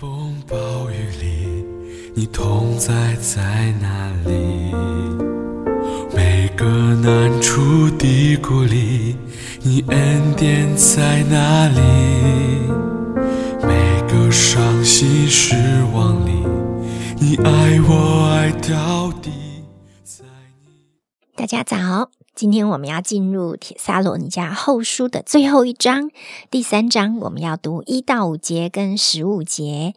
风暴雨里，你同在在哪里？每个难处的谷里，你恩典在哪里？每个伤心失望里，你爱我爱到底。在你大家早，今天我们要进入《铁撒罗尼迦后书》的最后一章，第三章，我们要读一到五节跟十五节。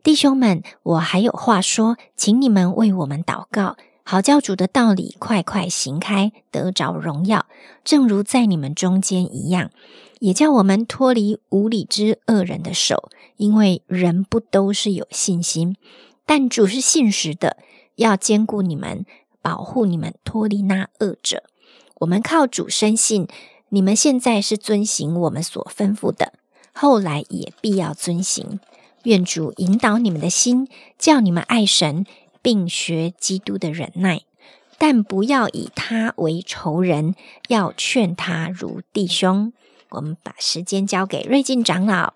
弟兄们，我还有话说，请你们为我们祷告，好教主的道理快快行开，得着荣耀，正如在你们中间一样，也叫我们脱离无理之恶人的手，因为人不都是有信心，但主是信实的，要兼顾你们，保护你们脱离那恶者。我们靠主深信，你们现在是遵行我们所吩咐的，后来也必要遵行。愿主引导你们的心，叫你们爱神，并学基督的忍耐，但不要以他为仇人，要劝他如弟兄。我们把时间交给瑞进长老。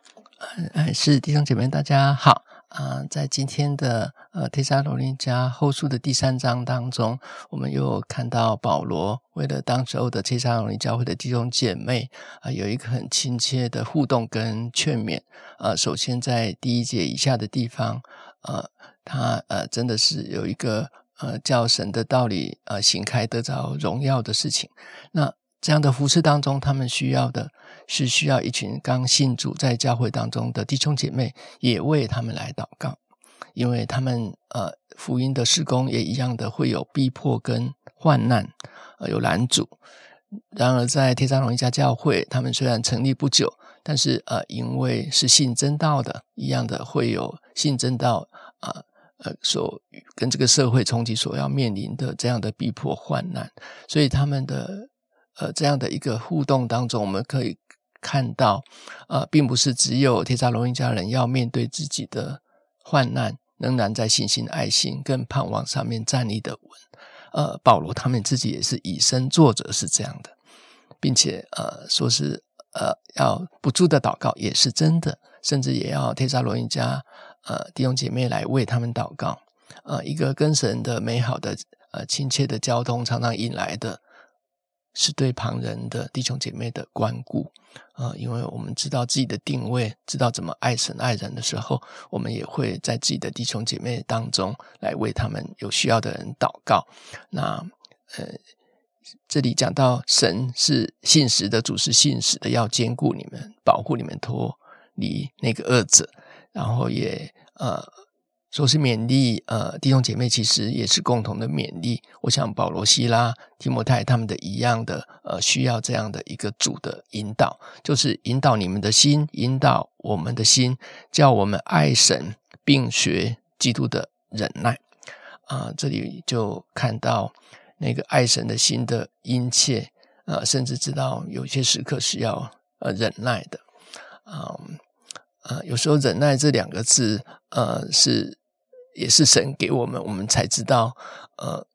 哎，是弟兄姐妹，大家好啊、在今天的呃《帖撒罗林家后书》的第三章当中，我们又看到保罗为了当时候的帖撒罗林教会的弟兄姐妹啊、有一个很亲切的互动跟劝勉。呃，首先在第一节以下的地方，呃，他呃真的是有一个呃叫神的道理呃行开得着荣耀的事情。那这样的服饰当中，他们需要的是需要一群刚信主在教会当中的弟兄姐妹，也为他们来祷告，因为他们呃福音的施工也一样的会有逼迫跟患难，呃有拦阻。然而在天上荣一家教会，他们虽然成立不久，但是呃因为是信真道的，一样的会有信真道啊。呃，所跟这个社会冲击所要面临的这样的逼迫患难，所以他们的呃这样的一个互动当中，我们可以看到，呃，并不是只有铁撒罗尼迦人要面对自己的患难，仍然在信心、爱心跟盼望上面站立的稳。呃，保罗他们自己也是以身作则，是这样的，并且呃说是呃要不住的祷告也是真的，甚至也要铁撒罗尼迦呃弟兄姐妹来为他们祷告。呃，一个跟神的美好的呃亲切的交通，常常引来的是对旁人的弟兄姐妹的关顾。呃，因为我们知道自己的定位，知道怎么爱神爱人的时候，我们也会在自己的弟兄姐妹当中来为他们有需要的人祷告。那呃，这里讲到神是信实的，主是信实的，要兼顾你们，保护你们脱离那个恶者，然后也呃。说是勉励，呃，弟兄姐妹其实也是共同的勉励。我想保罗、希拉、提摩太他们的一样的，呃，需要这样的一个主的引导，就是引导你们的心，引导我们的心，叫我们爱神，并学基督的忍耐。啊、这里就看到那个爱神的心的殷切，呃，甚至知道有些时刻是要呃忍耐的，啊、啊有时候忍耐这两个字，呃，是也是神给我们，我们才知道，呃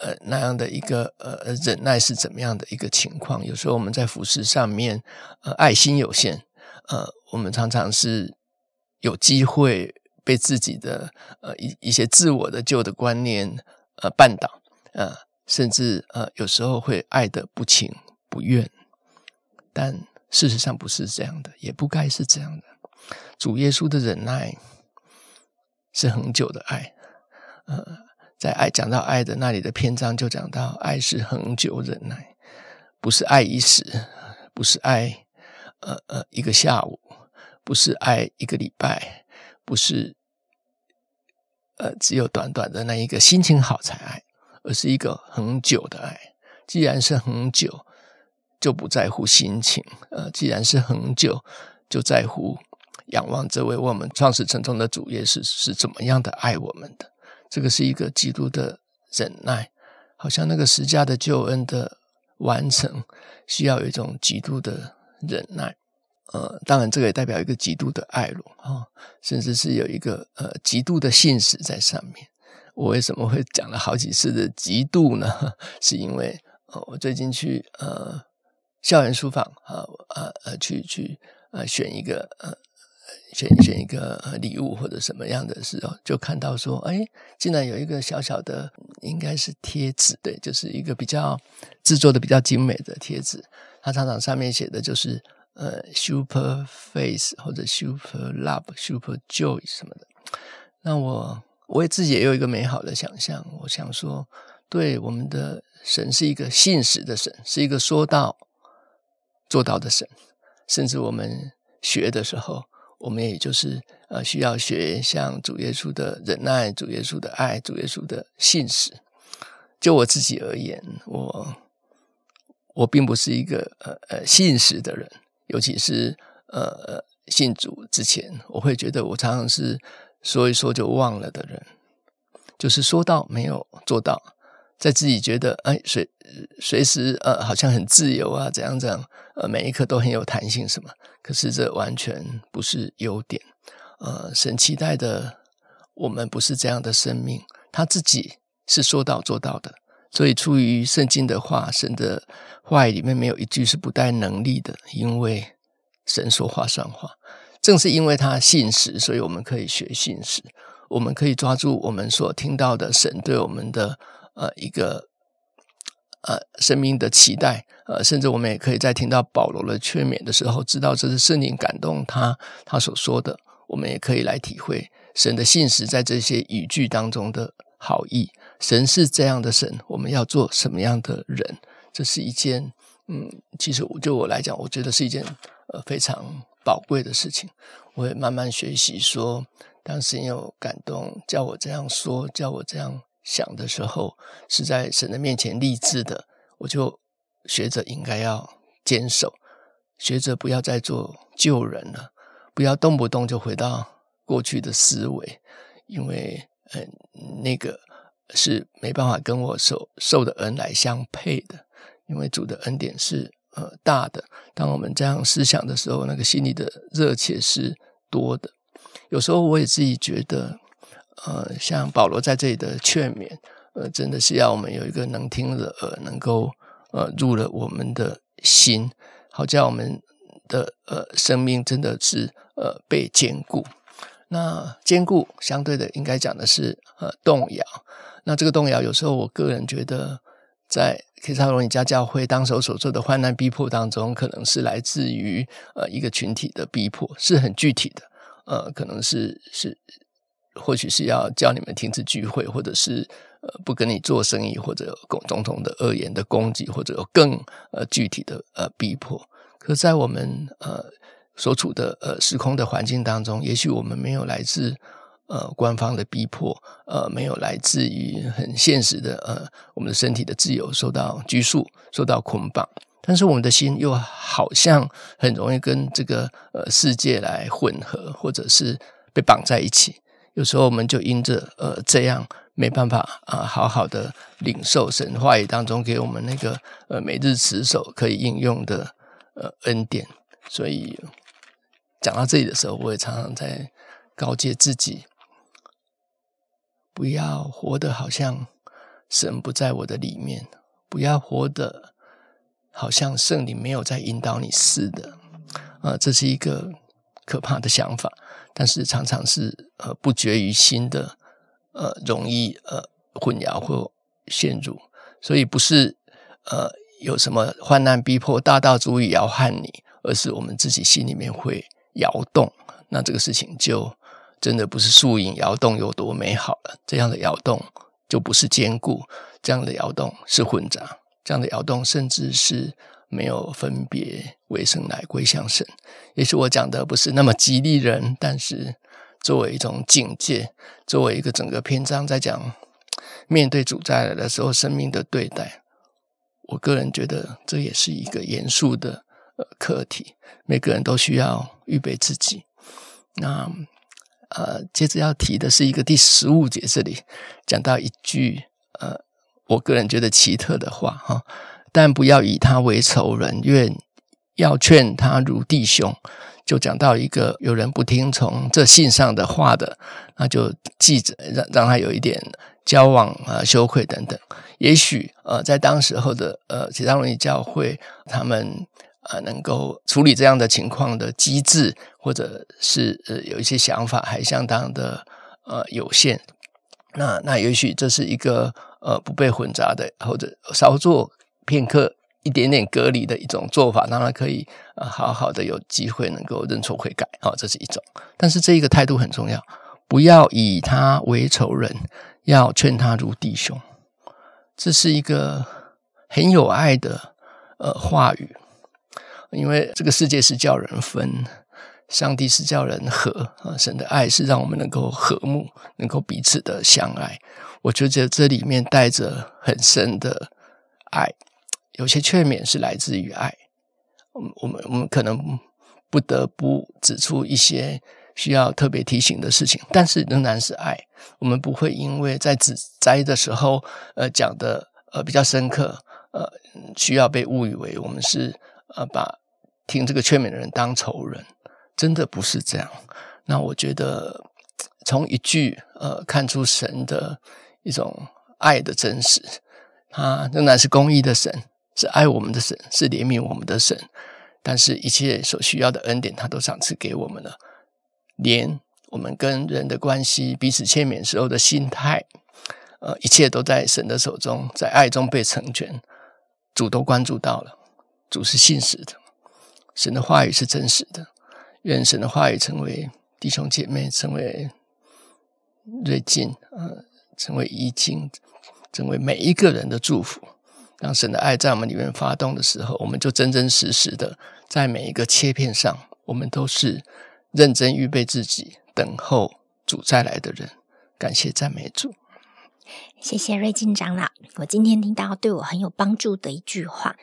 呃那样的一个呃忍耐是怎么样的一个情况。有时候我们在服饰上面，呃，爱心有限，呃，我们常常是有机会被自己的呃一一些自我的旧的观念呃绊倒，呃，甚至呃有时候会爱的不情不愿，但事实上不是这样的，也不该是这样的。主耶稣的忍耐是恒久的爱，呃，在爱讲到爱的那里的篇章就讲到爱是恒久忍耐，不是爱一时，不是爱呃呃一个下午，不是爱一个礼拜，不是呃只有短短的那一个心情好才爱，而是一个恒久的爱。既然是恒久，就不在乎心情，呃，既然是恒久，就在乎。仰望这位我们创始成终的主耶稣是怎么样的爱我们的，这个是一个基督的忍耐，好像那个十架的救恩的完成，需要有一种极度的忍耐。呃，当然这个也代表一个极度的爱咯，啊，甚至是有一个呃极度的信实在上面。我为什么会讲了好几次的极度呢？是因为呃，我最近去呃校园书房啊啊呃去去呃选一个呃。选选一个礼物或者什么样的时候，就看到说，哎，竟然有一个小小的，应该是贴纸，对，就是一个比较制作的比较精美的贴纸。它常常上面写的就是呃，super face 或者 super love、super joy 什么的。那我我也自己也有一个美好的想象，我想说，对我们的神是一个信实的神，是一个说到做到的神，甚至我们。学的时候，我们也就是呃，需要学像主耶稣的忍耐、主耶稣的爱、主耶稣的信使。就我自己而言，我我并不是一个呃呃信实的人，尤其是呃信主之前，我会觉得我常常是说一说就忘了的人，就是说到没有做到。在自己觉得哎随随时呃好像很自由啊怎样怎样呃每一刻都很有弹性什么，可是这完全不是优点。呃，神期待的我们不是这样的生命，他自己是说到做到的。所以出于圣经的话，神的话语里面没有一句是不带能力的，因为神说话算话。正是因为他信实，所以我们可以学信实，我们可以抓住我们所听到的神对我们的。呃，一个呃生命的期待，呃，甚至我们也可以在听到保罗的劝勉的时候，知道这是圣灵感动他他所说的，我们也可以来体会神的信实在这些语句当中的好意。神是这样的神，我们要做什么样的人？这是一件，嗯，其实就我来讲，我觉得是一件呃非常宝贵的事情。我会慢慢学习，说当神有感动，叫我这样说，叫我这样。想的时候是在神的面前立志的，我就学着应该要坚守，学着不要再做旧人了，不要动不动就回到过去的思维，因为呃那个是没办法跟我受受的恩来相配的，因为主的恩典是呃大的，当我们这样思想的时候，那个心里的热切是多的，有时候我也自己觉得。呃，像保罗在这里的劝勉，呃，真的是要我们有一个能听的耳，能够呃入了我们的心，好叫我们的呃生命真的是呃被坚固。那坚固相对的，应该讲的是呃动摇。那这个动摇，有时候我个人觉得，在 K 萨罗尼加教会当时所做的患难逼迫当中，可能是来自于呃一个群体的逼迫，是很具体的，呃，可能是是。或许是要叫你们停止聚会，或者是呃不跟你做生意，或者共总统的恶言的攻击，或者有更呃具体的呃逼迫。可在我们呃所处的呃时空的环境当中，也许我们没有来自呃官方的逼迫，呃没有来自于很现实的呃我们的身体的自由受到拘束、受到捆绑，但是我们的心又好像很容易跟这个呃世界来混合，或者是被绑在一起。有时候我们就因着呃这样没办法啊，好好的领受神话语当中给我们那个呃每日持守可以应用的呃恩典，所以讲到这里的时候，我也常常在告诫自己，不要活得好像神不在我的里面，不要活得好像圣灵没有在引导你似的，啊，这是一个可怕的想法。但是常常是呃不绝于心的，呃容易呃混淆或陷入，所以不是呃有什么患难逼迫大道足以摇撼你，而是我们自己心里面会摇动。那这个事情就真的不是树影摇动有多美好了，这样的摇动就不是坚固，这样的摇动是混杂，这样的摇动甚至是。没有分别为生来归向神，也许我讲的不是那么激励人，但是作为一种警戒，作为一个整个篇章在讲面对主再来的时候生命的对待，我个人觉得这也是一个严肃的呃课题，每个人都需要预备自己。那呃，接着要提的是一个第十五节这里讲到一句呃，我个人觉得奇特的话哈。但不要以他为仇人，愿要劝他如弟兄。就讲到一个有人不听从这信上的话的，那就记着让让他有一点交往啊羞愧等等。也许呃，在当时候的呃其他容易教会，他们呃能够处理这样的情况的机制，或者是呃有一些想法还相当的呃有限。那那也许这是一个呃不被混杂的，或者稍作片刻一点点隔离的一种做法，让他可以呃好好的有机会能够认错悔改。好，这是一种。但是这一个态度很重要，不要以他为仇人，要劝他如弟兄。这是一个很有爱的呃话语，因为这个世界是叫人分。上帝是叫人和啊，神的爱是让我们能够和睦，能够彼此的相爱。我觉得这里面带着很深的爱，有些劝勉是来自于爱。我们我们我们可能不得不指出一些需要特别提醒的事情，但是仍然是爱。我们不会因为在指摘的时候，呃，讲的呃比较深刻，呃，需要被误以为我们是呃把听这个劝勉的人当仇人。真的不是这样。那我觉得，从一句呃，看出神的一种爱的真实。他仍然是公义的神，是爱我们的神，是怜悯我们的神。但是，一切所需要的恩典，他都赏赐给我们了。连我们跟人的关系、彼此欠勉时候的心态，呃，一切都在神的手中，在爱中被成全。主都关注到了，主是信实的，神的话语是真实的。愿神的话语成为弟兄姐妹，成为瑞金，呃，成为怡静，成为每一个人的祝福。让神的爱在我们里面发动的时候，我们就真真实实的在每一个切片上，我们都是认真预备自己，等候主再来的人。感谢赞美主。谢谢瑞金长老，我今天听到对我很有帮助的一句话，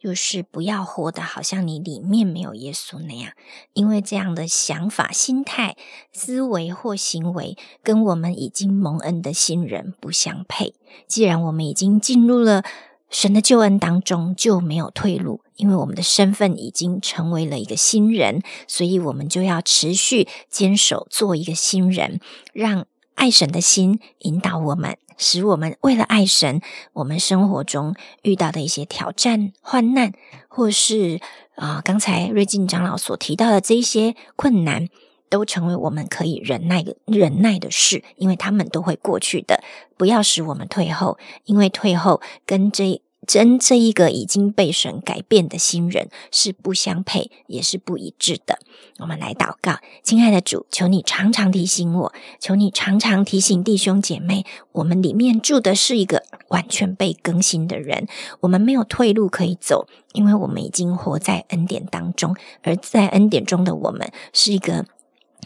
就是不要活得好像你里面没有耶稣那样，因为这样的想法、心态、思维或行为，跟我们已经蒙恩的新人不相配。既然我们已经进入了神的救恩当中，就没有退路，因为我们的身份已经成为了一个新人，所以我们就要持续坚守做一个新人，让爱神的心引导我们。使我们为了爱神，我们生活中遇到的一些挑战、患难，或是啊，刚才瑞金长老所提到的这一些困难，都成为我们可以忍耐忍耐的事，因为他们都会过去的。不要使我们退后，因为退后跟这。真这一个已经被神改变的新人是不相配，也是不一致的。我们来祷告，亲爱的主，求你常常提醒我，求你常常提醒弟兄姐妹，我们里面住的是一个完全被更新的人，我们没有退路可以走，因为我们已经活在恩典当中，而在恩典中的我们是一个。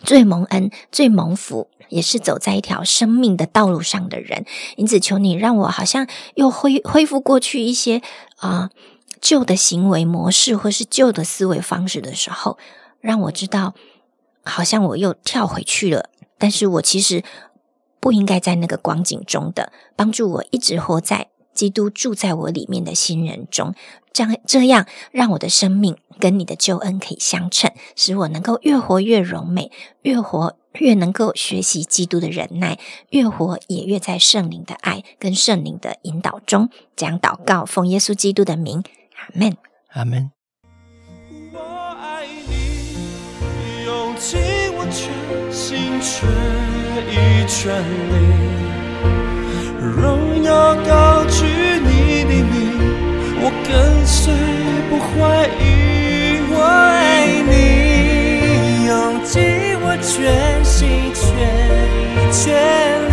最蒙恩、最蒙福，也是走在一条生命的道路上的人。因此，求你让我好像又恢恢复过去一些啊旧的行为模式，或是旧的思维方式的时候，让我知道，好像我又跳回去了。但是我其实不应该在那个光景中的，帮助我一直活在基督住在我里面的新人中。这样，这样让我的生命跟你的救恩可以相称，使我能够越活越柔美，越活越能够学习基督的忍耐，越活也越在圣灵的爱跟圣灵的引导中。这样祷告，奉耶稣基督的名，阿门，阿门。我爱你，用尽我全心全意全力，荣耀高谁不怀疑我爱你？用尽我全心全意全力。